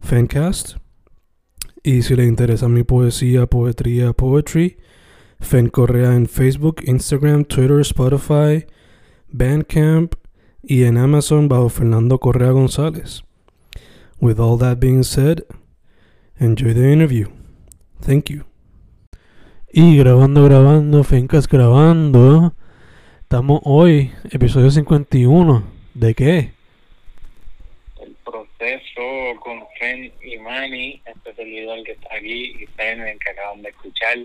Fancast. Y si le interesa mi poesía, poetría, poetry, Fen Correa en Facebook, Instagram, Twitter, Spotify, Bandcamp y en Amazon bajo Fernando Correa González. With all that being said, enjoy the interview. Thank you. Y grabando, grabando, Fencas grabando. Estamos hoy, episodio 51. ¿De qué? El proceso con Fen y Manny, este servidor que está aquí y Fen, el que acaban de escuchar.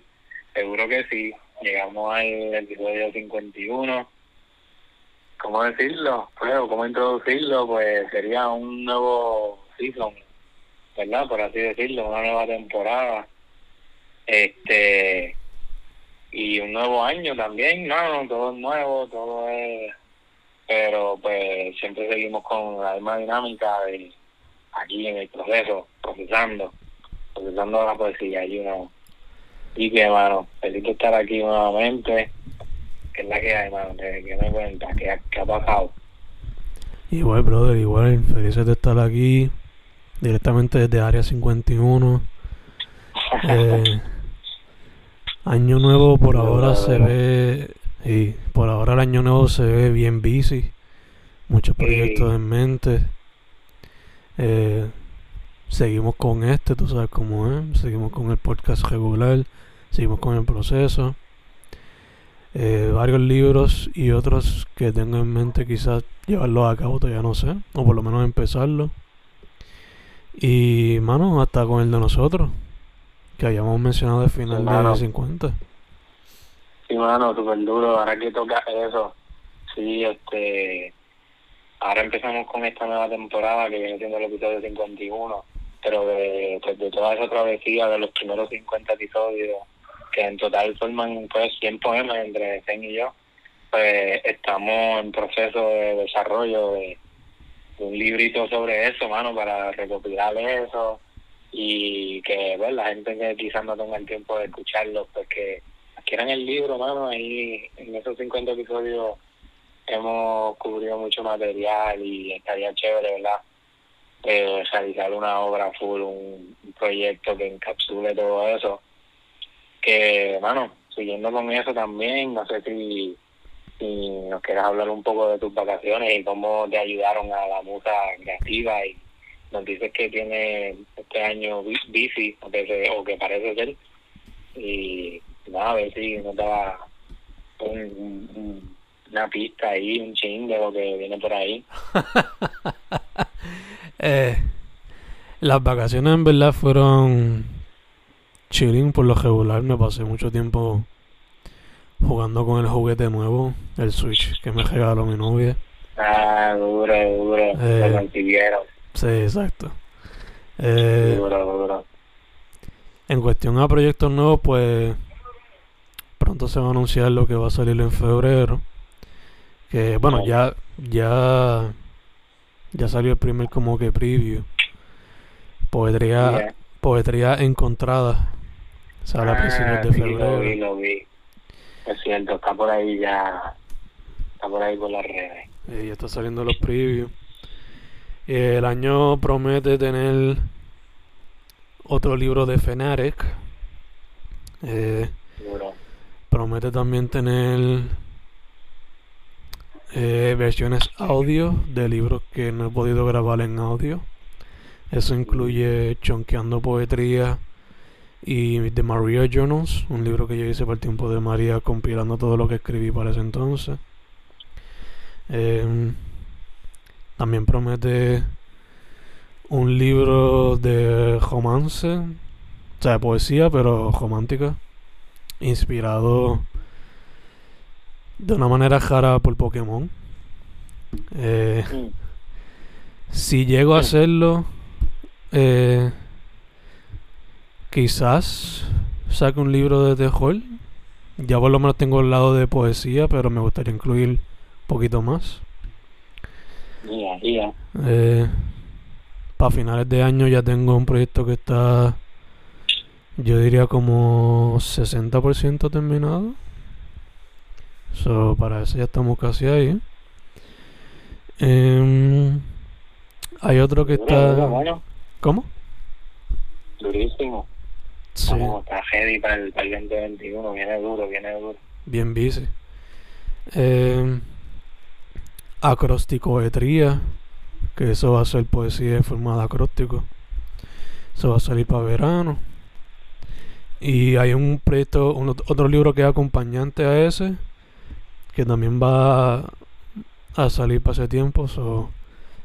Seguro que sí. Llegamos al episodio 51. ¿Cómo decirlo? Pues, ¿cómo introducirlo? Pues sería un nuevo season, ¿verdad? Por así decirlo, una nueva temporada. Este. Y un nuevo año también, no, todo es nuevo, todo es pero pues siempre seguimos con la misma dinámica de aquí en el proceso, procesando, procesando la poesía y uno y que hermano, feliz de estar aquí nuevamente, que es la que hay hermano, que, que me cuenta, que, que ha pasado. Igual, brother, igual. Felices de estar aquí directamente desde Área 51. Eh, año nuevo por ahora se ve. Y por ahora el año nuevo se ve bien busy. Muchos proyectos en mente. Eh, seguimos con este, tú sabes cómo es. Seguimos con el podcast regular. Seguimos con el proceso. Eh, varios libros y otros que tengo en mente quizás llevarlos a cabo, todavía no sé. O por lo menos empezarlo. Y, mano, hasta con el de nosotros. Que habíamos mencionado al final Mano. de 50. Sí, mano, súper duro, ahora que toca eso, sí, este, ahora empezamos con esta nueva temporada que viene siendo el episodio 51, pero de, pues, de toda esa travesía de los primeros 50 episodios, que en total forman pues 100 poemas entre Zen y yo, pues estamos en proceso de desarrollo de, de un librito sobre eso, mano, para recopilar eso y que pues, la gente que quizás no tenga el tiempo de escucharlo, pues que adquieran el libro, mano, ahí en esos 50 episodios hemos cubrido mucho material y estaría chévere, ¿verdad? Eh, realizar una obra full, un, proyecto que encapsule todo eso. Que, mano, siguiendo con eso también, no sé si, si nos quieras hablar un poco de tus vacaciones y cómo te ayudaron a la musa creativa y nos dices que tiene este año bi- bici, o que, se- o que parece ser, y nada, a ver si nos daba un- un- una pista ahí, un ching de lo que viene por ahí. Eh, las vacaciones en verdad fueron chilling por lo regular. Me pasé mucho tiempo jugando con el juguete nuevo, el Switch que me regaló mi novia. Ah, duro, duro, Eh. lo consiguieron, Sí, exacto. Eh, duro, duro. en cuestión a proyectos nuevos, pues pronto se va a anunciar lo que va a salir en febrero. Que bueno, ya ya ya salió el primer como que preview. Poetría Yeah. Poetría encontrada. Sale a principios Ah, de sí, lo vi, febrero. lo vi. Es cierto, está por ahí ya, está por ahí por las redes. Eh, ya está saliendo los previews. Eh, el año promete tener otro libro de Fnatic. Eh, promete también tener eh, versiones audio de libros que no he podido grabar en audio. Eso incluye Chonqueando Poetría y The Maria Journals, un libro que yo hice por el tiempo de María, compilando todo lo que escribí para ese entonces. Em, también promete un libro de romance, o sea, de poesía, pero romántica, inspirado de una manera rara por Pokémon. Eh, Mm. si llego a hacerlo, eh, quizás saque un libro de terror. Ya por lo menos tengo el lado de poesía, pero me gustaría incluir un poquito más. Ya. Eh, para finales de año ya tengo un proyecto que está, yo diría como 60% terminado. So, para eso ya estamos casi ahí. Em, hay otro que está... bueno, ¿Cómo? durísimo. Sí, Vamos, está heavy para el, para el 2021. Viene duro, viene duro. bien busy. Em, acrosticoetría, que eso va a ser poesía en forma de acróstico. Eso va a salir para verano. Y hay un proyecto, un otro libro que es acompañante a ese, que también va a salir para ese tiempo. So,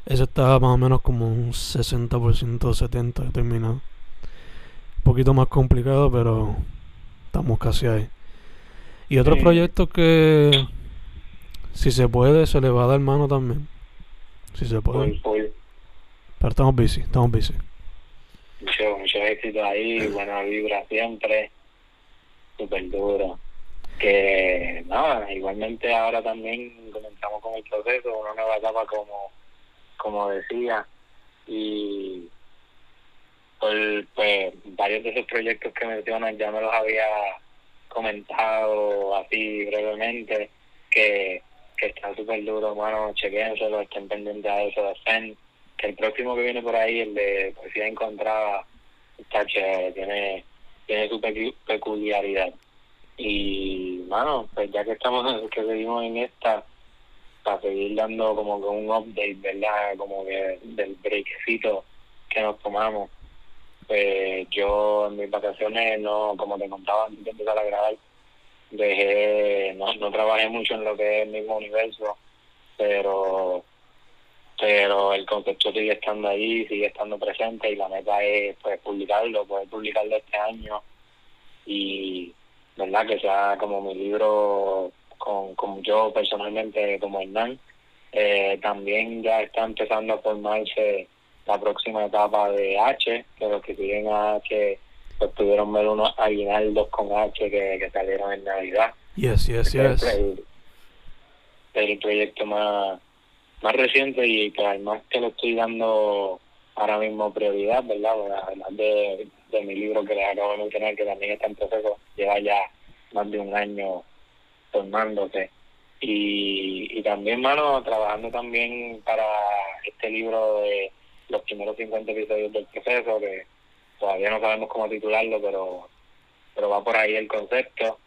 ese está más o menos como un 60%, 70% terminado. Un poquito más complicado, pero estamos casi ahí. Y otro Sí. proyecto que, si se puede, se le va a dar mano también. Si se puede. Full, full. Pero estamos busy, estamos busy. Mucho, mucho éxito ahí, buena vibra siempre. Súper duro. Que nada, igualmente ahora también comenzamos con el proceso, una nueva etapa como, como decía. Y por, pues varios de esos proyectos que mencionan ya me los había comentado así brevemente, que, que está súper duro, bueno, chequénselo, estén pendientes a eso de FEN, que el próximo que viene por ahí, el de Poesía Encontrada, está chévere, tiene, tiene su pecu- peculiaridad. Y, mano, pues ya que estamos, que seguimos en esta, para seguir dando como que un update, ¿verdad? Como que del breakcito que nos tomamos. Pues yo en mis vacaciones, no como te contaba antes de empezar a grabar, dejé, no, no trabajé mucho en lo que es el mismo universo, pero pero el concepto sigue estando ahí, sigue estando presente y la meta es pues publicarlo, poder publicarlo este año y verdad que sea como mi libro con, con yo personalmente como Hernán. Eh, también ya está empezando a formarse la próxima etapa de H, que los que siguen a H pues pudieron ver unos aguinaldos con H que, que salieron en Navidad. Yes, yes, que es yes. el, el proyecto más, más reciente y que además que le estoy dando ahora mismo prioridad, ¿verdad? Bueno, además de, de mi libro que les acabo de mencionar, que también está en proceso, lleva ya más de un año formándose. Y, y también, mano, trabajando también para este libro de los primeros 50 episodios del proceso, que todavía no sabemos cómo titularlo, pero, pero va por ahí el concepto.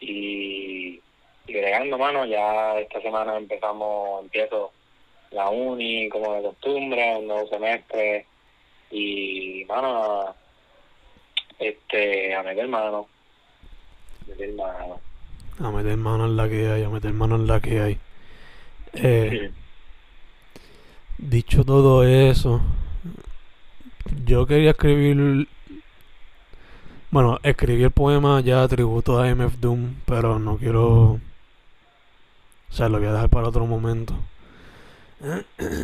Y, y bregando, mano, ya esta semana empezamos, empiezo la uni como de costumbre, un nuevo semestre y, mano, este, a meter mano, meter mano. A meter mano en la que hay, a meter mano en la que hay. Eh, dicho todo eso, yo quería escribir. Bueno, escribí el poema ya tributo a MF Doom, pero no quiero. O sea, lo voy a dejar para otro momento.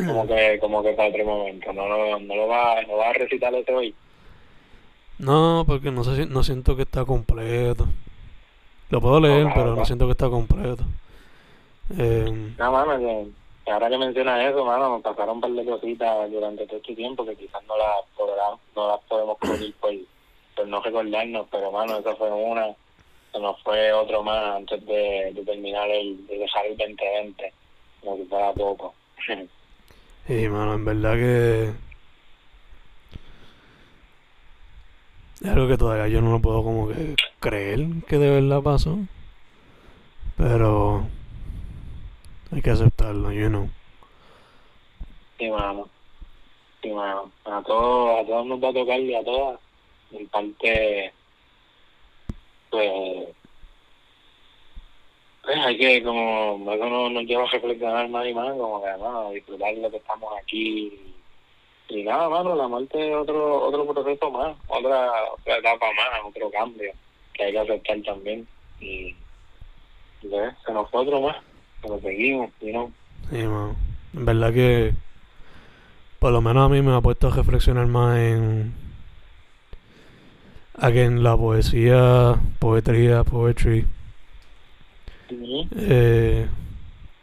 como que como que para otro momento, no, lo no lo va, no va a recitar hoy. No, porque no, sé, no siento que está completo. Lo puedo leer, pero no siento que está completo. Eh, No, mano, que, que ahora que mencionas eso, mano, nos pasaron un par de cositas durante todo este tiempo que quizás no las podrá- no las podemos cubrir por, por no recordarnos, pero, mano, esa fue una, se nos fue otro más antes de, de terminar el, de dejar el 2020, como si fuera poco. Y mano, en verdad que es algo que todavía yo no lo puedo como que creer que de verdad pasó. Pero hay que aceptarlo, you know. Sí, mano. Sí, mano. A todos, a todos nos va a tocar y a todas. En parte, pues, pues hay que, como, eso no, nos lleva a reflexionar más y más, como que, mano, disfrutar lo que estamos aquí. Y nada, mano, la muerte es otro, otro proceso más, otra, otra etapa más, otro cambio que hay que aceptar también. Y, pues, se nos fue otro más, pero seguimos, y no. Sí, mano. En verdad que por lo menos a mí me ha puesto a reflexionar más en a que en la poesía, poetría, poetry, Ujú. eh,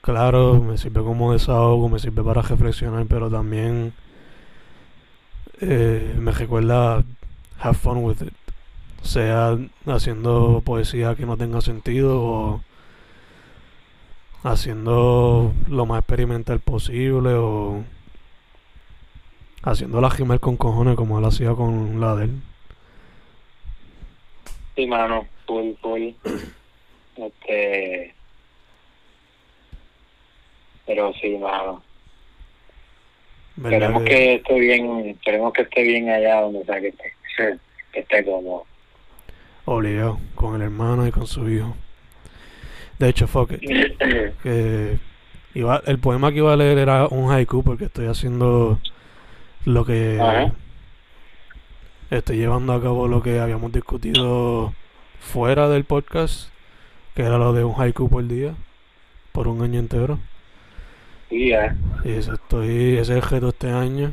claro, me sirve como desahogo, me sirve para reflexionar, pero también eh, me recuerda have fun with it. Sea haciendo poesía que no tenga sentido o haciendo lo más experimental posible o haciendo la rimar con cojones como él hacía con la de él. Sí, mano, full, full. Este. Pero sí, mano. ¿Verdad Esperemos que- que esté bien, esperemos que esté bien allá donde sea que esté. Que esté cómodo. Obligado, con el hermano y con su hijo. De hecho, fuck it, que iba, el poema que iba a leer era un haiku porque estoy haciendo lo que Ajá. estoy llevando a cabo lo que habíamos discutido fuera del podcast, que era lo de un haiku por día, por un año entero. Sí, ya. Y eso estoy, ese es el reto este año,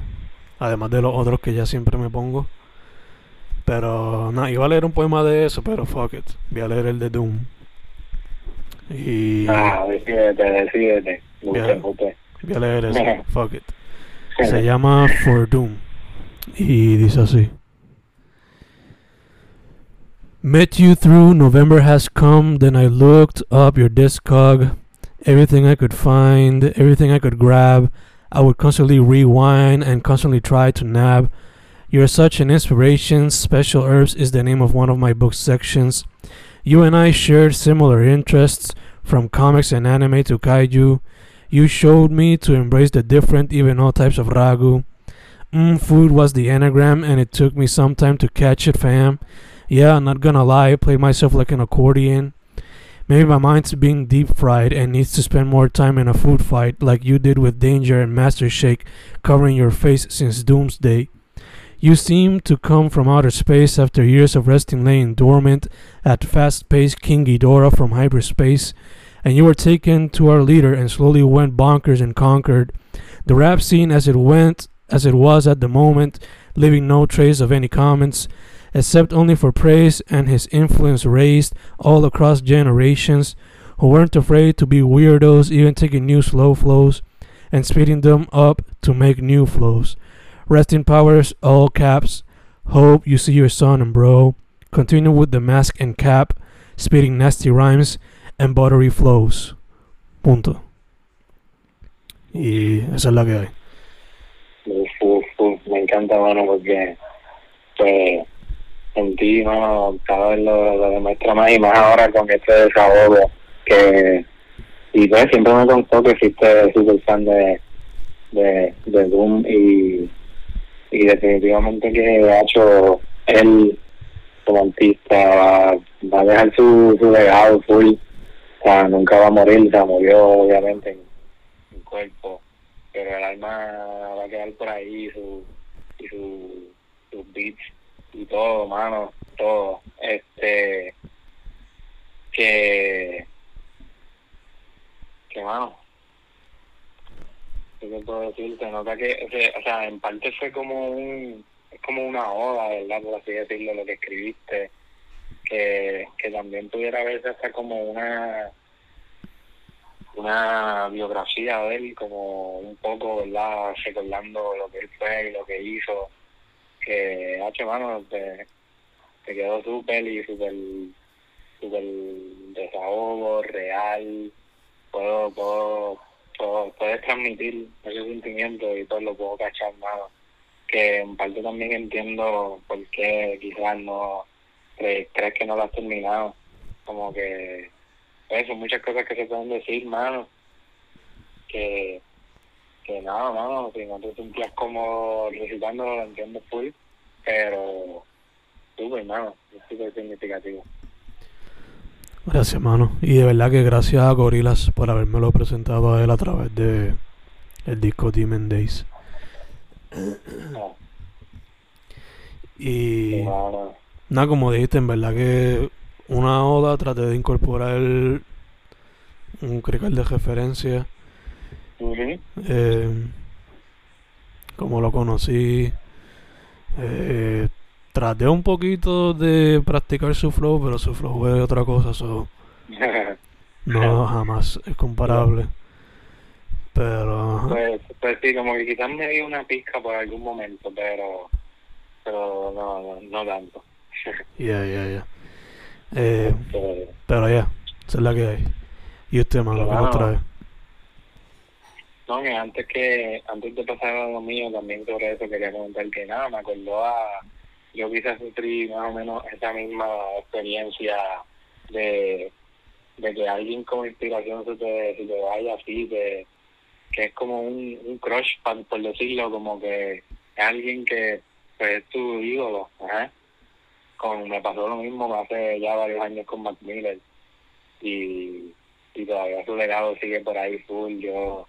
además de los otros que ya siempre me pongo. Pero nada, iba a leer un poema de eso, pero fuck it, voy a leer el de Doom. Y Ah, decídete, decídete. Bien. usted. voy a leer eso, fuck it. Se llama For Doom. Y dice así. Met you through November has come, then I looked up your discog. Everything I could find, everything I could grab. I would constantly rewind and constantly try to nab. You're such an inspiration. Special Herbs is the name of one of my book sections. You and I shared similar interests, from comics and anime to kaiju. You showed me to embrace the different, even all types of ragu. Mm, food was the anagram, and it took me some time to catch it, fam. Yeah, I'm not gonna lie, I played myself like an accordion. Maybe my mind's being deep fried and needs to spend more time in a food fight, like you did with Danger and Master Shake covering your face since Doomsday. You seem to come from outer space after years of resting laying dormant at fast paced King Ghidorah from hyperspace and you were taken to our leader and slowly went bonkers and conquered the rap scene as it went as it was at the moment leaving no trace of any comments except only for praise and his influence raised all across generations who weren't afraid to be weirdos even taking new slow flows and speeding them up to make new flows resting powers all caps hope you see your son and bro continue with the mask and cap spitting nasty rhymes and buttery flows. Punto. Y esa es la que hay. Me encanta, mano, porque pues en ti, mano, cada vez lo, demuestra más y más ahora con este desahogo que y pues siempre me contó que fuiste súper fan de, de, de Doom y, y definitivamente que ha hecho él como artista va, a dejar su, su legado full. O sea, nunca va a morir, o sea, murió obviamente en, en cuerpo pero el alma va a quedar por ahí su, y su, sus beats y todo, mano, todo. Este, que, que mano, ¿qué puedo decir? Se nota que, que, o sea, en parte fue como un, es como una oda, ¿verdad? Por así decirlo, lo que escribiste, que, que también pudiera verse hasta como una una biografía de él como un poco, ¿verdad? Recordando lo que él fue y lo que hizo. Que, hacho, mano, te, te quedó súper y súper, súper desahogo, real. Puedo, puedo, puedo, puedes transmitir ese sentimiento y todo lo puedo cachar, mano. Que en parte también entiendo por qué quizás no crees, crees que no lo has terminado. Como que eso, muchas cosas que se pueden decir, mano, que, que no, no, si no te sentías como recitándolo, lo entiendo full, pero súper, mano, es súper significativo. Gracias, mano. Y de verdad que gracias a Gorilas por habérmelo presentado a él a través de el disco Demon Days. No, Y no, no. nada, como dijiste, en verdad que una oda traté de incorporar un crical de referencia. Eh, como lo conocí, eh, traté un poquito de practicar su flow, pero su flow es otra cosa, so no jamás es comparable. Pero pues, pues sí, como que quizás me dio una pizca por algún momento, pero pero no, no, no tanto. Ya, ya, ya. Eh, Eh, pero ya, esa es la que hay. Y usted, mano, ¿qué nos Claro. trae? No, que antes que antes de pasar a lo mío, también sobre eso quería comentar que nada, me acordó a. Yo quizás sufrí más o menos esa misma experiencia de, de que alguien con inspiración se te, se te vaya así, que, que es como un, un crush, pa- por decirlo, como que es alguien que pues, es tu ídolo. Ajá. Con, me pasó lo mismo hace ya varios años con Mac Miller y, y todavía su legado sigue por ahí full. Yo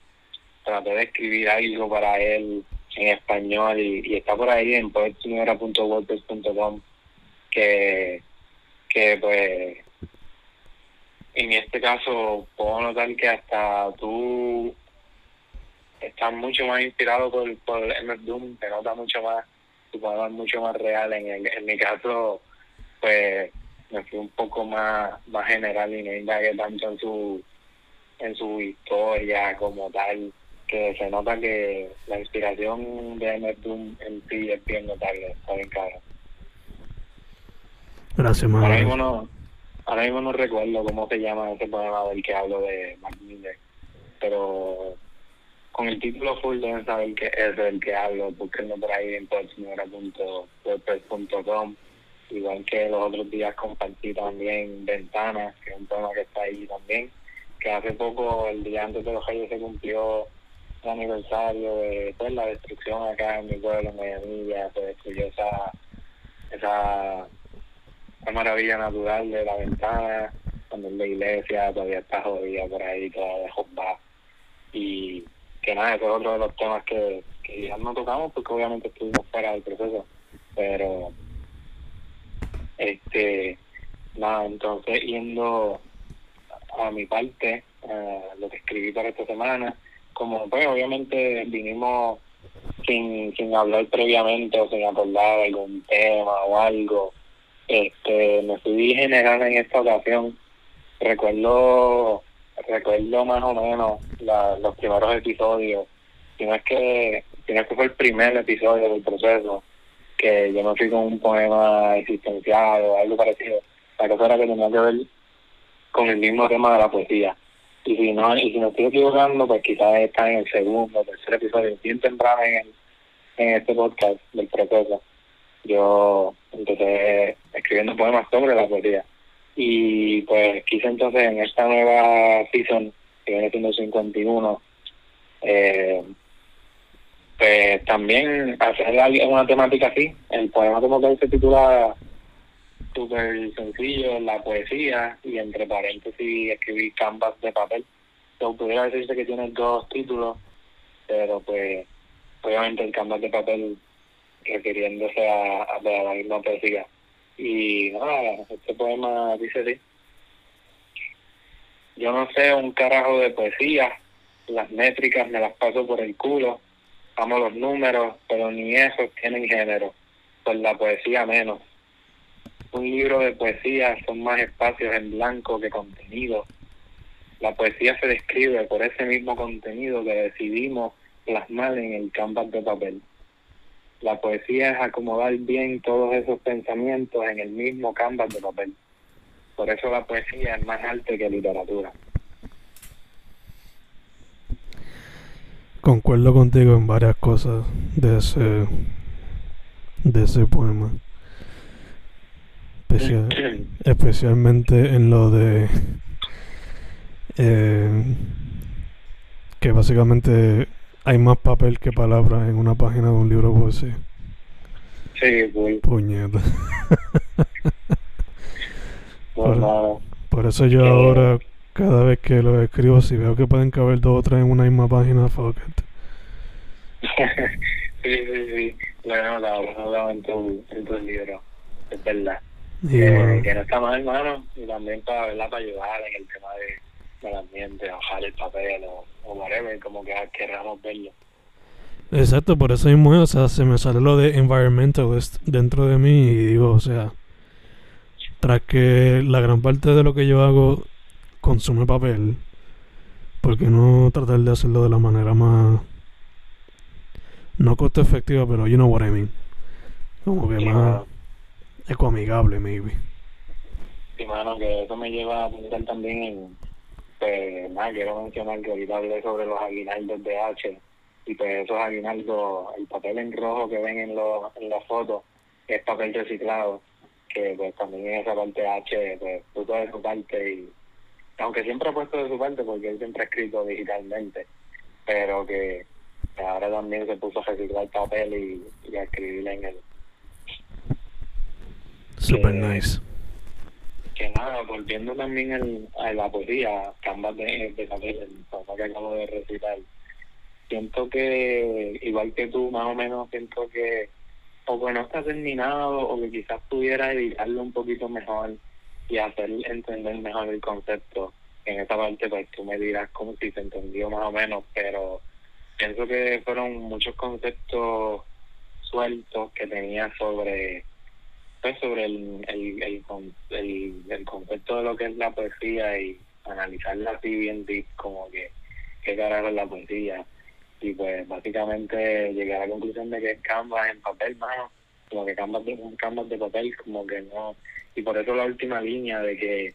traté de escribir algo para él en español y, está por ahí en poetsinera.wordpress.com que, que pues en este caso puedo notar que hasta tú estás mucho más inspirado por, por MS Doom, te nota mucho más, tu es mucho más real. En, el, en mi caso, pues me fui un poco más, más general y no indagué tanto en su en su historia como tal, que se nota que la inspiración de MS Doom en sí es bien notable, está bien claro. Gracias. Ahora mismo no, ahora mismo no recuerdo cómo se llama ese poema del que hablo de Mac Miller, pero con el título full deben saber que es del que hablo, búsquenlo por ahí en poetsinera.wordpress.com igual que los otros días compartí también Ventanas, que es un poema que está ahí también, que hace poco, el día antes de los Reyes, se cumplió aniversario de pues, la destrucción acá en mi pueblo, en Medianilla, se destruyó esa, esa, esa maravilla natural de la ventana, cuando la iglesia todavía está jodida por ahí, toda de jodida. Y que nada, ese es otro de los temas que, ya no tocamos porque obviamente estuvimos fuera del proceso, pero este nada entonces yendo a mi parte lo que escribí para esta semana como pues obviamente vinimos sin sin hablar previamente o sin acordar algún tema o algo este me fui general en esta ocasión recuerdo recuerdo más o menos la, los primeros episodios si que si que fue el primer episodio del proceso que yo me fui con un poema existencial o algo parecido. La cosa era que tenía que ver con el mismo tema de la poesía. Y si no, y si no estoy equivocando, pues quizás está en el segundo tercer episodio, bien temprano en, el, en este podcast del proceso. Yo empecé escribiendo poemas sobre la poesía. Y pues quise entonces en esta nueva season, que viene siendo 51, eh, pues también hacer una temática así. El poema como tal se titula súper sencillo, la poesía, y entre paréntesis escribí canvas de papel. So, pudiera decirse que tiene dos títulos, pero pues obviamente el canvas de papel refiriéndose a, a la misma poesía. Y nada, este poema dice así. Yo no sé un carajo de poesía, las métricas me las paso por el culo, amo los números, pero ni esos tienen género, pues la poesía menos. Un libro de poesía son más espacios en blanco que contenido. La poesía se describe por ese mismo contenido que decidimos plasmar en el canvas de papel. La poesía es acomodar bien todos esos pensamientos en el mismo canvas de papel. Por eso la poesía es más arte que literatura. Concuerdo contigo en varias cosas de ese de ese poema. Especial- especialmente en lo de eh, que básicamente hay más papel que palabras en una página de un libro de poesía. Sí, cool. Puñeta. Pues Por- eso yo Eh. ahora, cada vez que lo escribo, si veo que pueden caber dos o tres en una misma página, fuck it. sí, sí, sí. Lo he notado, lo he notado en tu, en tu libro. Es verdad. Eh, que no está mal, hermano. Y también para, ¿verdad? para ayudar en el tema de, del ambiente, bajar el papel o, o whatever, como que queramos verlo. Exacto, por eso mismo, o sea, se me sale lo de environmentalist dentro de mí y digo, o sea, tras que la gran parte de lo que yo hago consume papel, ¿por qué no tratar de hacerlo de la manera más, no costo efectiva, pero you know what I mean? Como que Sí, más. Ecoamigable, maybe. Sí, mano, que eso me lleva a pensar también en, pues, nada, quiero mencionar que ahorita hablé sobre los aguinaldos de H, y pues esos aguinaldos, el papel en rojo que ven en, los en la foto, es papel reciclado, que pues también en esa parte H, pues puso de su parte, y aunque siempre ha puesto de su parte, porque él siempre ha escrito digitalmente, pero que ahora también se puso a reciclar papel y, y a escribir en el, Super nice. que nada, volviendo también al, a la poesía, Canvas de, de papel, el poema que acabo de recitar, siento que, igual que tú, más o menos, siento que o que no está terminado o que quizás pudiera editarlo un poquito mejor y hacer entender mejor el concepto. En esa parte, pues tú me dirás como si se entendió más o menos, pero pienso que fueron muchos conceptos sueltos que tenía sobre pues sobre el, el, el, el, el concepto de lo que es la poesía y analizarla así bien deep, como que qué carajo es la poesía. Y pues básicamente llegué a la conclusión de que es Canvas en papel, mano, como que Canvas de, Canvas de papel, como que no. Y por eso la última línea de que,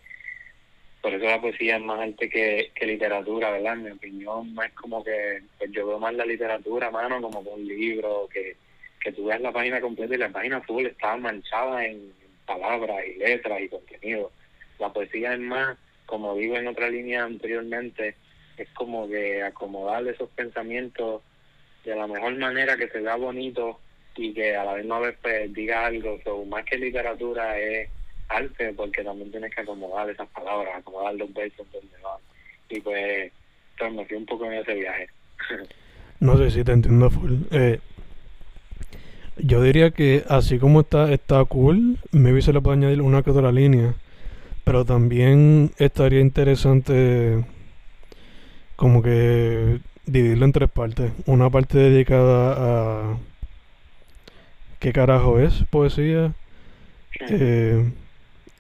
por eso la poesía es más arte que, que literatura, ¿verdad? En mi opinión, es como que, pues yo veo más la literatura, mano, como que un libro que que tú veas la página completa y la página full está manchada en palabras y letras y contenido. La poesía es más, como digo en otra línea anteriormente, es como que acomodar esos pensamientos de la mejor manera que se vea bonito y que a la misma vez pues diga algo. So, más que literatura es arte porque también tienes que acomodar esas palabras, acomodar los versos donde van. Y pues, pues un poco en ese viaje. No sé si te entiendo full. Eh, yo diría que así como está, está cool, maybe se le puede añadir una que otra línea. Pero también estaría interesante como que dividirlo en tres partes. Una parte dedicada a qué carajo es poesía, eh,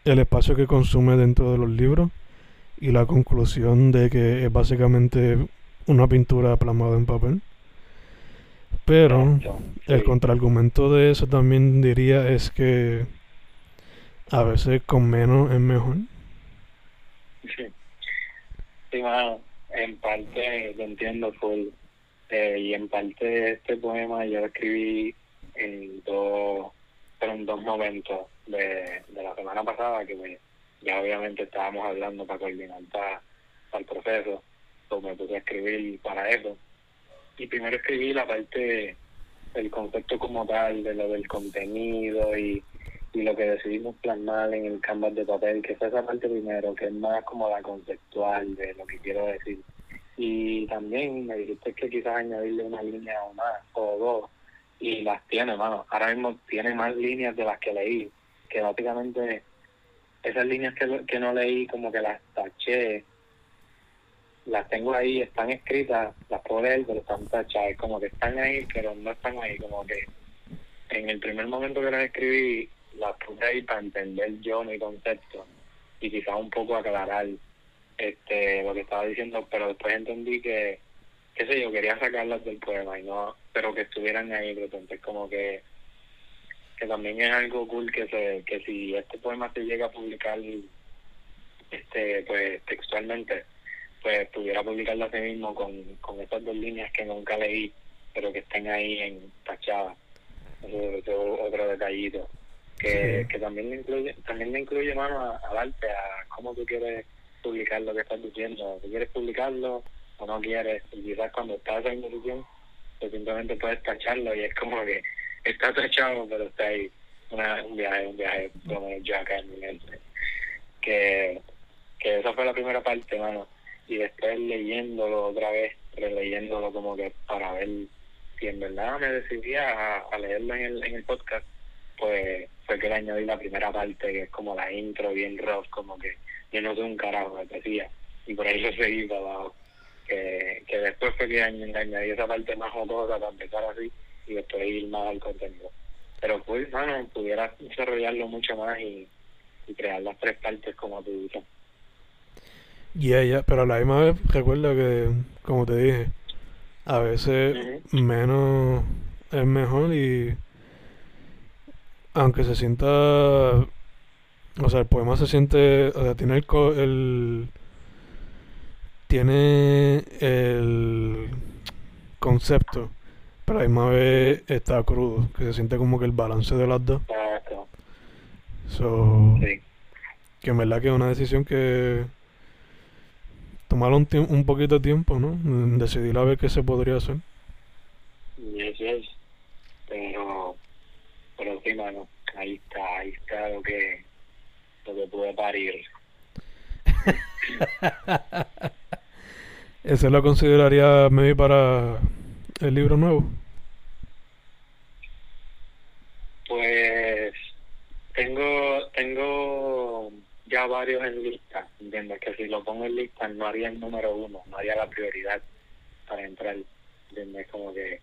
el espacio que consume dentro de los libros y la conclusión de que es básicamente una pintura plasmada en papel. Pero el Sí. contraargumento de eso también diría es que a veces con menos es mejor. Sí, sí mano, en parte lo entiendo full. Eh, y en parte este poema yo lo escribí en dos, pero en dos momentos de, de la semana pasada que pues, ya obviamente estábamos hablando para coordinar para, para el proceso. Entonces me puse a escribir para eso. Y primero escribí la parte del concepto como tal, de lo del contenido y y lo que decidimos plasmar en el canvas de papel, que fue esa parte primero, que es más como la conceptual de lo que quiero decir. Y también me dijiste que quizás añadirle una línea o más, o dos, y las tiene, mano. Ahora mismo tiene más líneas de las que leí, que básicamente esas líneas que, que no leí, como que las taché, las tengo ahí, están escritas, las puedo leer, pero están tachadas, como que están ahí, pero no están ahí, como que en el primer momento que las escribí, las puse ahí para entender yo mi concepto y quizás un poco aclarar este lo que estaba diciendo, pero después entendí que, qué sé yo, quería sacarlas del poema y no, pero que estuvieran ahí, pero entonces como que que también es algo cool que se que si este poema se llega a publicar este pues textualmente pues pudiera publicarlo así mismo con, con estas dos líneas que nunca leí pero que estén ahí en tachadas eso, es otro detallito que, Sí. que también le incluye también le incluye mano a- al arte a cómo tú quieres publicar lo que estás diciendo tú quieres publicarlo o no quieres y quizás cuando estás en esa indecisión pues simplemente puedes tacharlo y es como que está tachado, pero está ahí. Una, un viaje, un viaje como yo acá en mi mente. Que, que esa fue la primera parte, mano. Y después leyéndolo otra vez, releyéndolo como que para ver si en verdad me decidía a, leerlo en el, en el podcast, pues fue que le añadí la primera parte, que es como la intro bien rough, como que yo no sé un carajo, me decía. Y por ahí lo seguí para abajo que, que después fue que añadí esa parte más jocosa para empezar así y después ir más al contenido. Pero pues, bueno, pudiera desarrollarlo mucho más y, crear las tres partes como tú. Ya, ya, pero a la misma vez recuerda que, como te dije, a veces menos es mejor y aunque se sienta, o sea, el poema se siente, o sea, tiene el, el tiene el concepto, pero a la misma vez está crudo, que se siente como que el balance de las dos. So, Que en verdad que es una decisión que tomaron un, un poquito de tiempo, ¿no? Decidir a ver qué se podría hacer. Yes, yes. Pero, pero sí, mano, ahí está, ahí está lo que, lo que pude parir. ¿Ese lo consideraría maybe para el libro nuevo? Pues tengo tengo ya varios en lista, ¿entiendes? Que si lo pongo en lista no haría el número uno, no haría la prioridad para entrar, ¿entiendes? Como que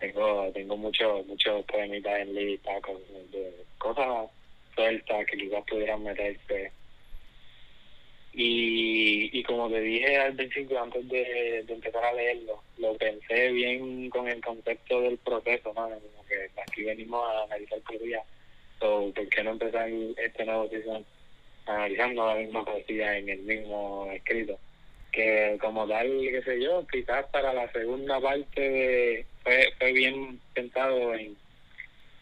tengo tengo muchos muchos poemitas en lista, de cosas sueltas que quizás pudieran meterse y, y como te dije al principio, antes de, empezar a leerlo, lo pensé bien con el concepto del proceso, ¿no? Como que aquí venimos a analizar por día. So, ¿Por qué no empezar este nuevo season analizando la misma poesía en el mismo escrito? Que como tal, qué sé yo, quizás para la segunda parte fue, fue bien pensado en,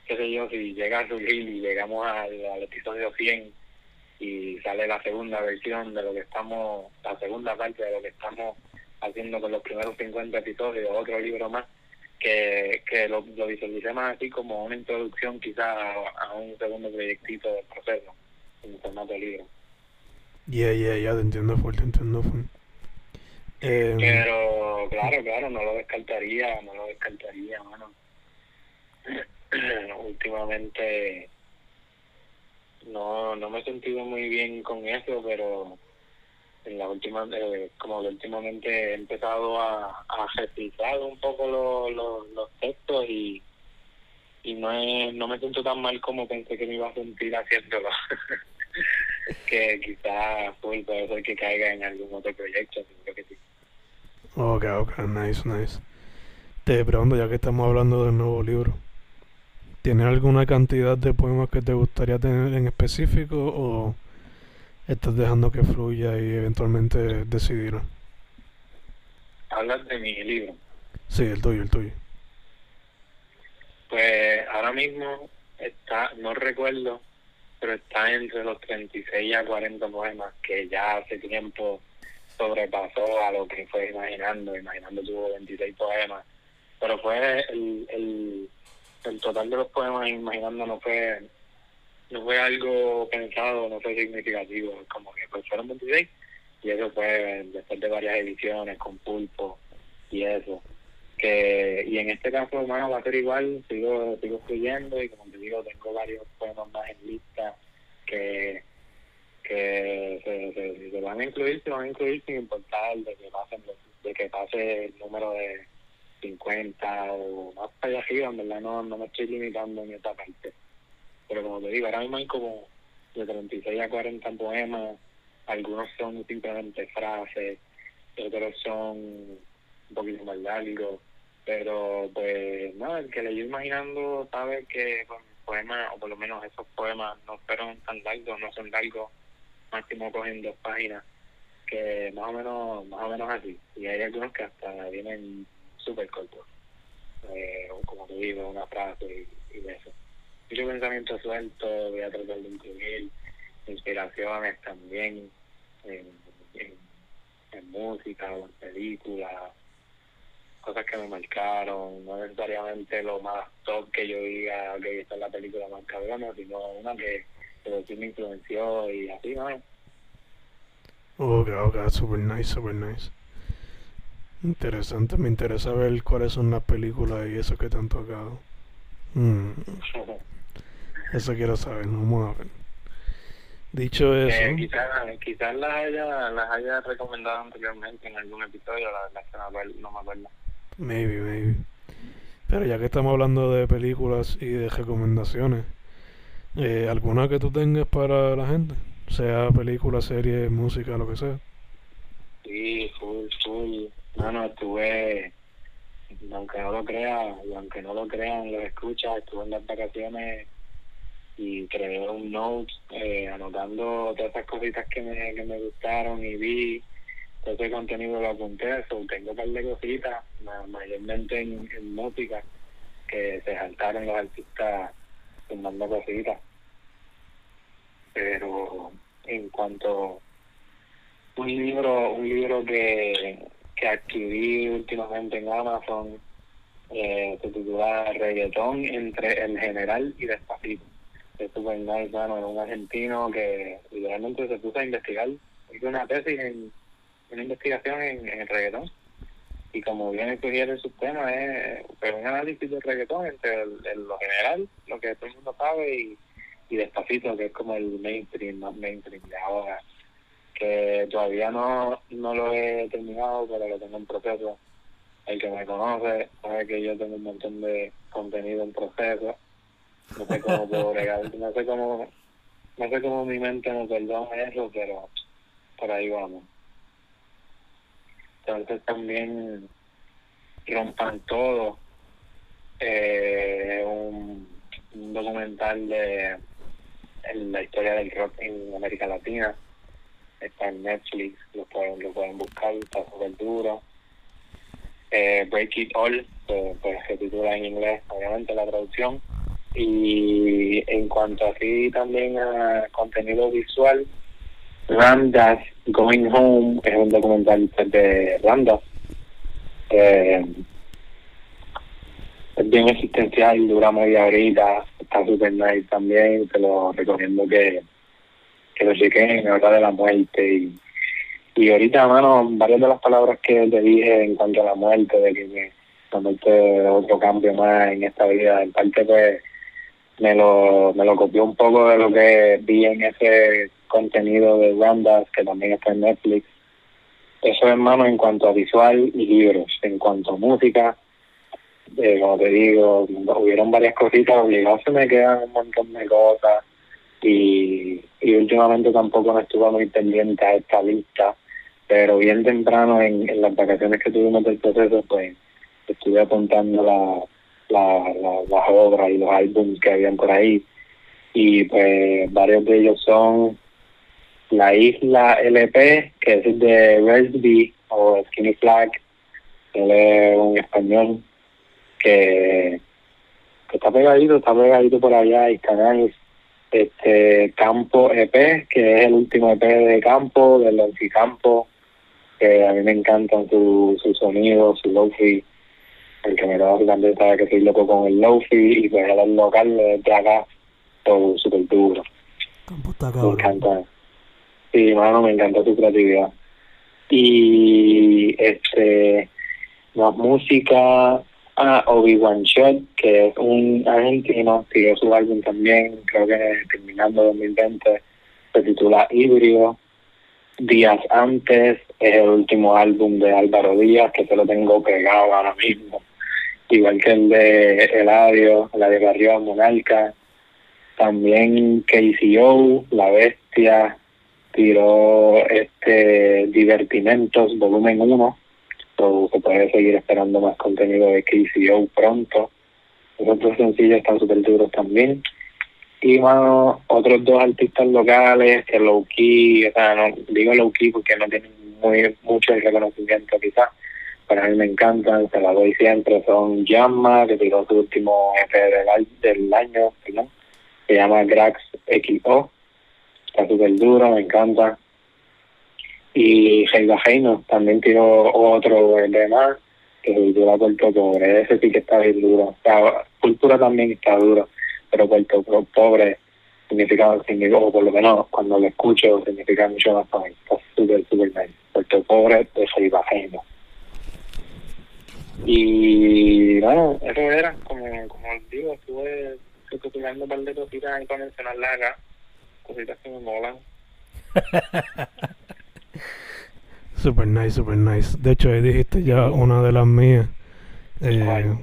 qué sé yo, si llega a surgir y llegamos al, episodio 100 y sale la segunda versión de lo que estamos, la segunda parte de lo que estamos haciendo con los primeros 50 episodios, otro libro más, que, que lo, lo así como una introducción quizás a, un segundo proyectito del proceso, en formato libro. Ya, ya, ya, te entiendo fuerte, entiendo fuerte. Eh, Pero claro, claro, no lo descartaría, no lo descartaría, mano. Últimamente no no me he sentido muy bien con eso pero en la última eh, como que últimamente he empezado a, a un poco los los textos y y no no me siento tan mal como pensé que me iba a sentir haciéndolo que quizás fue puede ser que caiga en algún otro proyecto creo que sí ok ok nice nice te pregunto ya que estamos hablando del nuevo libro ¿Tienes alguna cantidad de poemas que te gustaría tener en específico o estás dejando que fluya y eventualmente decidir? Hablas de mi libro. Sí, el tuyo, el tuyo. Pues ahora mismo está, no recuerdo, pero está entre los 36 a 40 poemas que ya hace tiempo sobrepasó a lo que fue imaginando. Imaginando tuvo 26 poemas, pero fue el, el el total de los poemas imaginando no fue no fue algo pensado, no fue significativo, como que pues fueron 26 y eso fue después de varias ediciones con pulpo y eso. Que Y en este caso, hermano, va a ser igual, sigo sigo escribiendo y como te digo, tengo varios poemas más en lista que que se, van a incluir, se van a incluir sin importar de que pasen de que pase el número de 50 o más allá arriba, en verdad no, no me estoy limitando en esta parte. Pero como te digo, ahora mismo hay como de 36 a 40 poemas, algunos son simplemente frases, otros son un poquito más largos, pero pues no, el que le yo imaginando sabe que con poemas, o por lo menos esos poemas no fueron tan largos, no son largos, máximo cogen dos páginas, que más o menos, más o menos así. Y hay algunos que hasta vienen súper corto. Eh, como te digo, una frase y, y eso. Mucho pensamiento suelto, voy a tratar de incluir inspiraciones también en, en, música o en películas. Cosas que me marcaron, no necesariamente lo más top que yo diga que esta es la película más cabrona, sino una que, que sí me influenció y así, ¿no? Ok, ok, super nice, super nice. Interesante, me interesa ver cuáles son las películas y eso que te han tocado. Mm, eso quiero saber, vamos a ver. Dicho Eh, eso, quizás quizás las haya, las haya recomendado anteriormente en algún episodio, la verdad es que no me acuerdo. Maybe, maybe. Pero ya que estamos hablando de películas y de recomendaciones, eh, ¿alguna que tú tengas para la gente? Sea película, serie, música, lo que sea. Sí, full, full. Bueno, estuve, aunque no lo crean, y aunque no lo crean, lo escuchas, estuve en las vacaciones y creé un note eh, anotando todas esas cositas que me, que me gustaron y vi, todo ese contenido lo apunté, so, tengo un par de cositas, ma- mayormente en, en música, que se saltaron los artistas sumando cositas. Pero en cuanto un libro un libro que, que adquirí últimamente en Amazon eh, se titula Reggaetón entre el general y despacito es super nice un argentino que literalmente se puso a investigar hizo una tesis en una investigación en, en el reggaetón y como bien sugiere su tema es pues, un análisis del reggaetón entre el, el- lo general lo que todo el mundo sabe y, y despacito que es como el mainstream más mainstream de ahora que todavía no, no lo he terminado, pero lo tengo en proceso. El que me conoce sabe que yo tengo un montón de contenido en proceso. No sé cómo puedo bregar, no sé cómo, no sé cómo mi mente me perdona eso, pero por ahí vamos. Entonces también rompan todo eh, un, documental de la historia del rock en América Latina está en Netflix, lo pueden, lo pueden buscar, está súper duro. Eh, Break It All, pues, se titula en inglés, obviamente la traducción. Y en cuanto así también a contenido visual, Ramdas Going Home es un documental de Ramdas. Eh, es bien existencial, dura media horita, está súper nice también, te lo recomiendo que, que lo chequen, habla de la muerte y, y ahorita, mano, varias de las palabras que te dije en cuanto a la muerte, de que me- la muerte otro cambio más en esta vida, en parte pues me lo, me lo copió un poco de lo que vi en ese contenido de bandas que también está en Netflix. Eso, hermano, en cuanto a visual y libros, en cuanto a música, eh, como te digo, hubieron varias cositas, obligados se me quedan un montón de cosas. Y, y últimamente tampoco me estuve muy pendiente a esta lista, pero bien temprano en, en las vacaciones que tuvimos del proceso, pues estuve apuntando la, la, la- las obras y los álbumes que habían por ahí. Y pues varios de ellos son La Isla LP, que es de Resby o Skinny Flag, él es un español que, que está pegadito, está pegadito por allá y nice. Este Campo EP, que es el último EP de Campo, del Lonfi Campo, que a mí me encantan su, su sonido, su lofi. El que me da grande sabe que soy loco con el lofi y pues el local de acá, todo súper duro. Campo está Me cabrón. encanta. Sí, mano, me encanta su creatividad. Y este, más música, ah, Obi-Wan Shot, que es un argentino, siguió su álbum también, creo que terminando 2020, se titula Híbrido. Días antes es el último álbum de Álvaro Díaz, que se lo tengo pegado ahora mismo. Igual que el de Eladio, la de Barrio Monarca, también KCO, La Bestia, tiró este Divertimentos volumen 1, so, se puede seguir esperando más contenido de KCO pronto. Los otros sencillos están súper duros también. Y otros dos artistas locales que o sea, no digo low key porque no tienen muy mucho el reconocimiento quizás, pero a mí me encantan, se la doy siempre, son Yamma, que tiró su último EP del, del año, perdón, se llama Grax XO, está súper duro, me encanta. Y Heiga Heino también tiró otro de más, que cultura Puerto Pobre, ese sí que está bien duro. O cultura también está duro, pero Puerto Pobre significa, o por lo menos cuando lo escucho, significa mucho más para mí. Está súper, súper bien. Puerto Pobre de Salvajeño. Y bueno, eso era, como, como digo, estuve recopilando un par de cositas ahí para mencionarlas acá, cositas que me molan. super nice, super nice. De hecho, ahí dijiste ya una de las mías. Eh,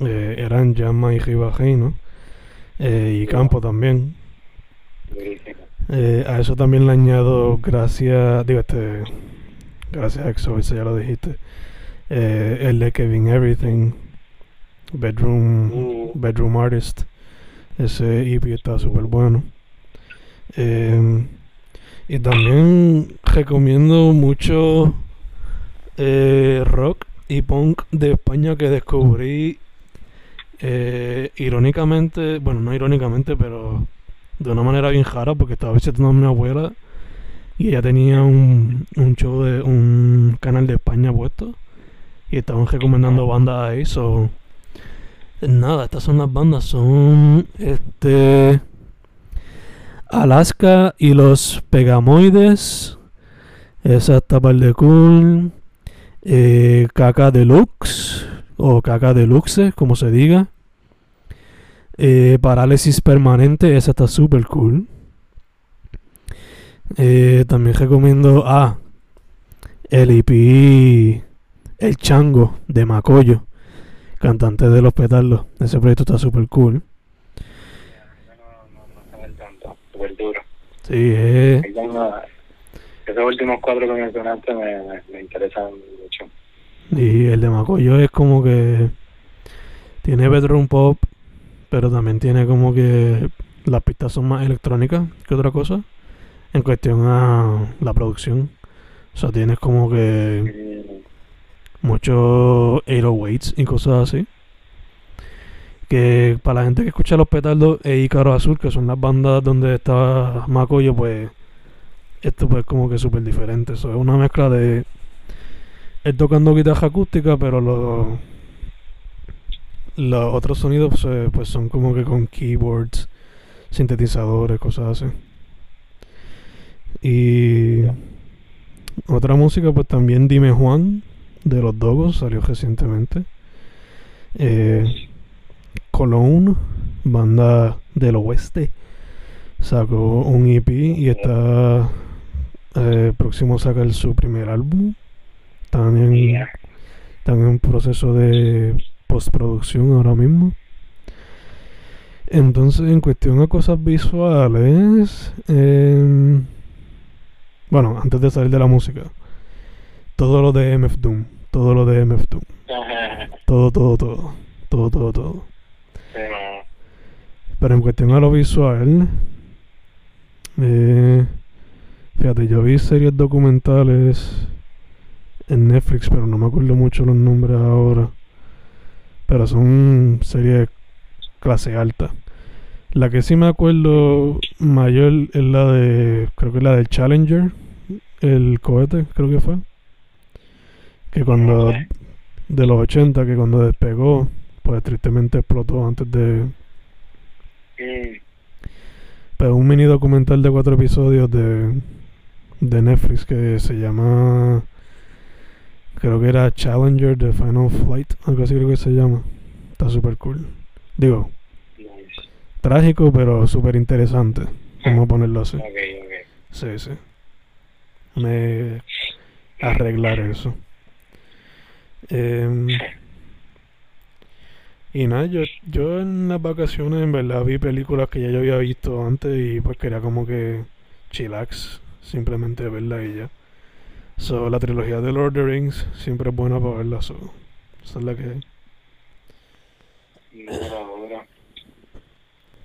eh, eran Llama y Ribajé, ¿no? Eh, y Campo también. A eso también le añado gracias, digo este, gracias a Exo, eso ya lo dijiste. El de Kevin Everything, Bedroom, Mm. Bedroom Artist. Ese EP está súper bueno. Eh, y también recomiendo mucho eh, rock y punk de España que descubrí eh, irónicamente, bueno, no irónicamente, pero de una manera bien jara porque estaba visitando a mi abuela y ella tenía un, un show de un canal de España puesto y estaban recomendando bandas ahí, so nada, estas son las bandas, son este Alaska y los Pegamoides, esa está par de cool, eh, Caca Deluxe o Caca Deluxe, como se diga. Eh, parálisis permanente, esa está super cool. Eh, también recomiendo a el EP El Chango de Macoyo, cantante de Los Petardos. Ese proyecto está super cool. No, no, no estaba al tanto, súper duro. Sí, eh, Esos últimos cuatro que mencionaste me, me, me interesan mucho. y el de Macoyo es como que tiene bedroom pop, pero también tiene como que las pistas son más electrónicas que otra cosa en cuestión a la producción. O sea, tienes como que muchos 808s y cosas así. Que para la gente que escucha Los Petardos e Ícaro Azul, que son las bandas donde está Macoyo, pues esto pues como que súper diferente. Es una mezcla de él tocando guitarra acústica, pero los los otros sonidos pues, eh, pues son como que con keyboards, sintetizadores, cosas así. Y otra música pues también Dime Juan de los Dogos salió recientemente. Eh, Cologne, banda del oeste, sacó un EP y está eh, próximo a sacar su primer álbum. Están en, Yeah. están en proceso de postproducción ahora mismo. Entonces, en cuestión a cosas visuales, em, bueno, antes de salir de la música, todo lo de MF Doom, todo lo de MF Doom, todo, todo, todo, todo, todo, todo. No. Pero en cuestión a lo visual, eh, fíjate, yo vi series documentales en Netflix, pero no me acuerdo mucho los nombres ahora. Pero son series clase alta. La que sí me acuerdo mayor es la de, creo que es la del Challenger, el cohete, creo que fue. Que cuando, de los 80, que cuando despegó, pues tristemente explotó antes de, Mm, Pero un mini documental de cuatro episodios de, de Netflix que se llama. Creo que era Challenger The Final Flight, algo así creo que se llama. Está súper cool. Digo, nice. trágico, pero súper interesante. Vamos a ponerlo así. Ok, ok. Sí, sí. Me arreglar eso. Em, y nada, yo, yo en las vacaciones en verdad vi películas que ya yo había visto antes y pues quería como que chillax, simplemente verla y ya. So, la trilogía de Lord of the Rings siempre es buena para verla, so, esa es la que hay. Duro, duro.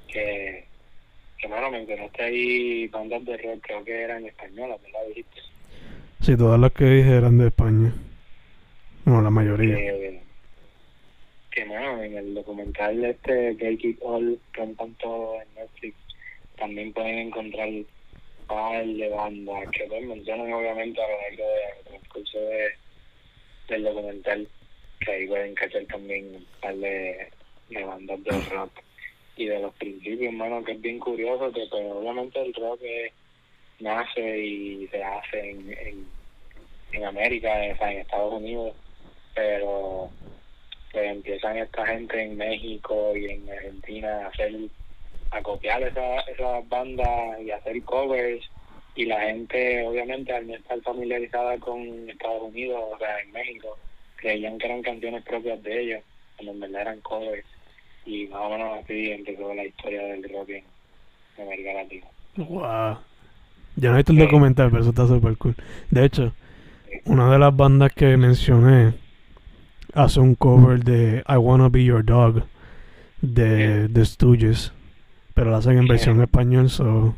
Que, que mano, mencionaste ahí bandas de rock, creo que eran españolas, ¿verdad? Dijiste. Sí, todas las que dije eran de España. Bueno, la mayoría. Que, que mano, en el documental este Break It All, que han en Netflix, también pueden encontrar par de bandas que pues mencionan obviamente a lo largo de- del curso de, del documental. que ahí pueden cachar también un par de, de bandas de rock y de los principios, hermano, que es bien curioso, que pues, obviamente el rock nace y se hace en, en, en América, sea, en Estados Unidos, pero pues empiezan esta gente en México y en Argentina a hacer a copiar esas esas bandas y hacer covers y la gente obviamente al no estar familiarizada con Estados Unidos o sea en México creían que eran canciones propias de ellos cuando en verdad eran covers. Y más o menos así empezó la historia del rock en América Latina. Wow ya no he visto el documental pero eso está súper cool de hecho una de las bandas que mencioné hace un cover de I Wanna Be Your Dog de The Stooges, pero lo hacen en versión español, so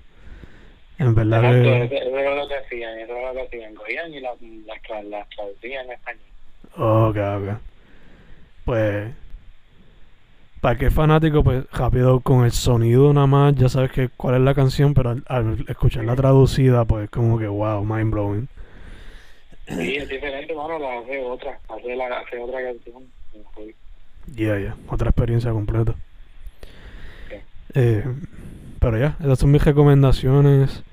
en verdad Exacto, eso, es lo que hacían, eso es lo que hacían, cogían y las las las traducían en español. Ok, ok. Pues, para que fanático, pues rápido con el sonido nada más, ya sabes que cuál es la canción, pero al, al escucharla traducida, pues como que wow, mind blowing. Sí, es diferente, mano, la hace otra, hace, la, hace otra canción. Ya, ya, otra experiencia completa. Eh, pero ya, esas son mis recomendaciones.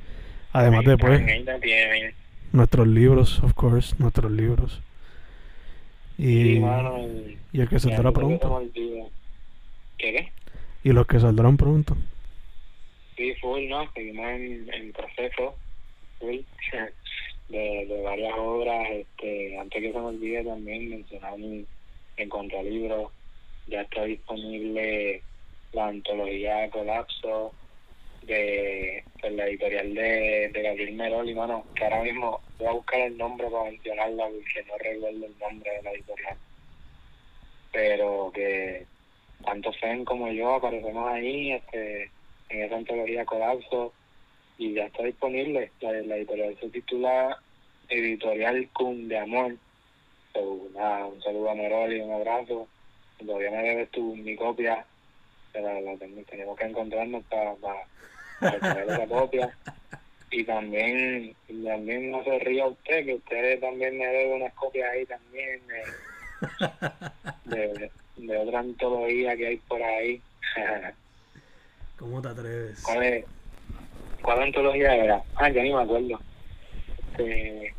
Además de pues, nuestros libros, of course, nuestros libros. Y, y, el que saldrá pronto. ¿Qué, ¿Qué? Y los que saldrán pronto. Sí, full, ¿no? Seguimos en, en proceso. Full. de, de varias obras. Este, antes que se me olvide también mencionar en, en Contralibro, ya está disponible la antología Colapso de, la editorial de, de Gabriel Meroli, mano, que ahora mismo voy a buscar el nombre para mencionarla porque no recuerdo el nombre de la editorial. Pero que tanto Fen como yo aparecemos ahí este, en esa antología Colapso y ya está disponible. La, la editorial se titula Editorial Kun de Amor. nada, un saludo a Meroli, un abrazo. Todavía me debes tu mi copia, pero la, tenemos que encontrarnos para, para, tener esa copia. Y también, también no se ría usted, que usted también me debe unas copias ahí también de, de, otra antología que hay por ahí. ¿Cómo te atreves? ¿Cuál es? ¿Cuál antología era? Ah, ya ni me acuerdo. Este,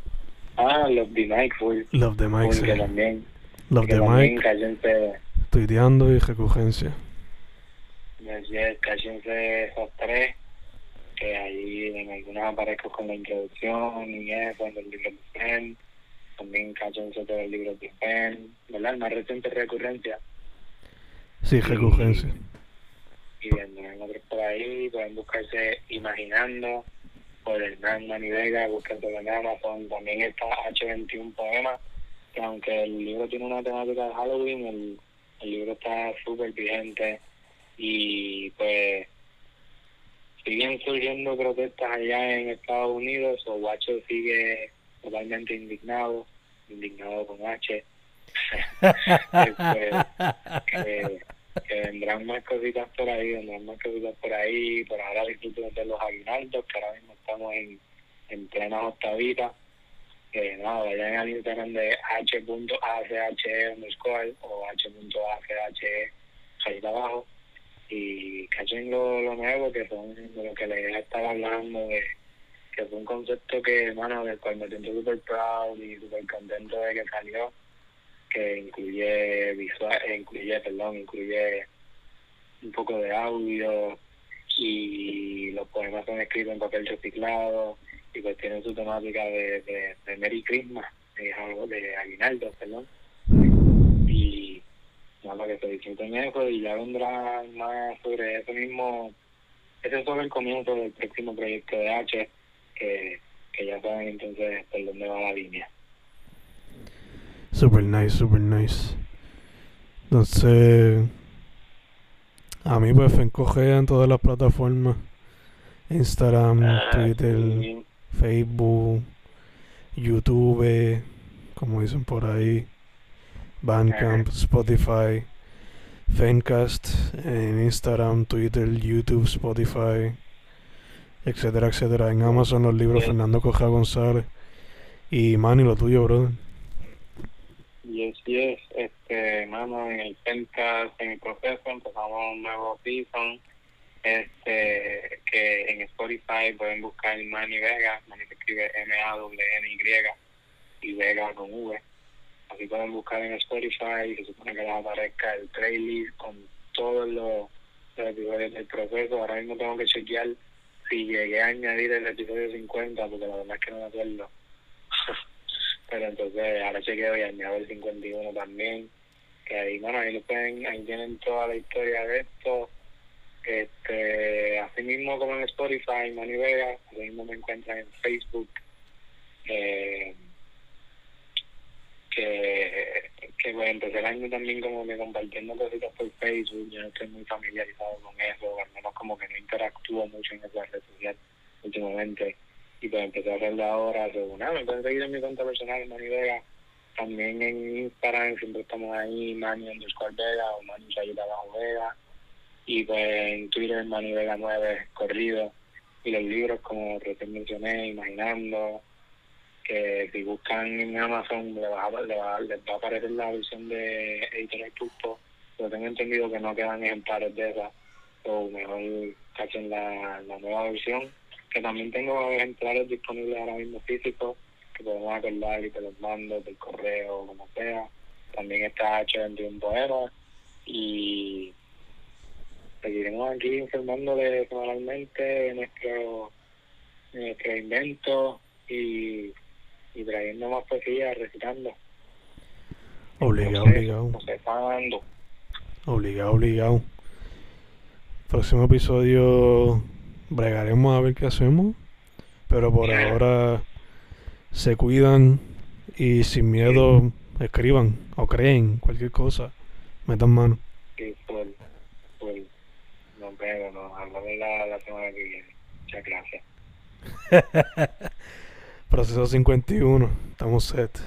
ah, Love the fue. Love the Mike, sí. también. Love the Mike. Tuiteando y recogencia. Yes, yes, cállense esos tres. Que ahí en algunas aparezco con la introducción y eso, en el libro de Fen. También cállense todo el libro de Fen. ¿Verdad? Más reciente recurrencia. Sí, recurrencia y vendrán otros por ahí, pueden buscarse Imaginando por Hernán Mani Vega, buscarse en Amazon, también está H21 Poemas, que aunque el libro tiene una temática de Halloween, el, el libro está súper vigente y pues siguen surgiendo protestas allá en Estados Unidos, o Guacho sigue totalmente indignado, indignado con H. Este, que vendrán más cositas por ahí, vendrán más cositas por ahí, por ahora disfruten de los aguinaldos, que ahora mismo estamos en, en plena octavita. Que nada, vayan al Instagram de h.ache underscore o h.ache ahí abajo y cachen lo, lo nuevo que son de lo que les estaba hablando de que fue un concepto que hermano del cual me siento súper proud y súper contento de que salió que incluye visual, eh, incluye, perdón, incluye un poco de audio y los poemas son escritos en papel reciclado y pues tienen su temática de, de, de Merry Christmas, de, de Aguinaldo, perdón. Y nada, que se disfruten eso y ya vendrá más sobre eso mismo. Ese es solo el comienzo del próximo proyecto de H, que, que ya saben entonces por dónde va la línea. Super nice, super nice. Entonces, a mí pues me encoge en todas las plataformas. Instagram, ah, Twitter, Facebook, YouTube, como dicen por ahí, Bandcamp, Spotify, Fencast, en Instagram, Twitter, YouTube, Spotify, etcétera, etcétera. En Amazon los libros Fernando Coja González. Y Manny, lo tuyo, brother. Yes, yes, este, mano, en el en el proceso, empezamos un nuevo season, este, que en Spotify pueden buscar Manny Vega, Manny se escribe M-A-W-N-Y, y Vega con V. Así pueden buscar en Spotify, y se supone que les aparezca el playlist con todos los, los episodios del proceso. Ahora mismo tengo que chequear si llegué a añadir el episodio 50, porque la verdad es que no me acuerdo. pero entonces ahora chequeo y añado el 51 también que ahí bueno ahí pueden ahí tienen toda la historia de esto. Este así mismo como en Spotify Mani Vega así mismo me encuentran en Facebook eh, que que pues empecé el año también como que compartiendo cositas por Facebook yo no estoy muy familiarizado con eso al menos como que no interactúo mucho en esa red social últimamente y pues empecé a hacerlo ahora, nada, me pueden seguir en mi cuenta personal, Mani Vega, también en Instagram siempre estamos ahí, Mani underscore Vega o Mani Sayita Bajo Vega, y pues en Twitter Mani Vega 9 corrido, y los libros como recién mencioné, Imaginando, que si buscan en Amazon les va, les va, les va a aparecer la versión de Editorial Pulpo, pero tengo entendido que no quedan ejemplares de esa, o mejor cachen la, la nueva versión que también tengo ejemplares disponibles ahora mismo físicos que podemos acordar y te los mando del correo como sea también está H21 Poema y seguiremos aquí informándole semanalmente de nuestro, nuestro invento y, y trayendo más poesía, recitando. Obligado, obligado. Obligado, obligado. Próximo episodio bregaremos a ver qué hacemos. Pero por ahora se cuidan y sin miedo escriban o creen cualquier cosa. Metan mano. Sí, pues, pues, nos vemos, nos hablamos la, la semana que viene. Muchas gracias. Proceso 51, estamos set.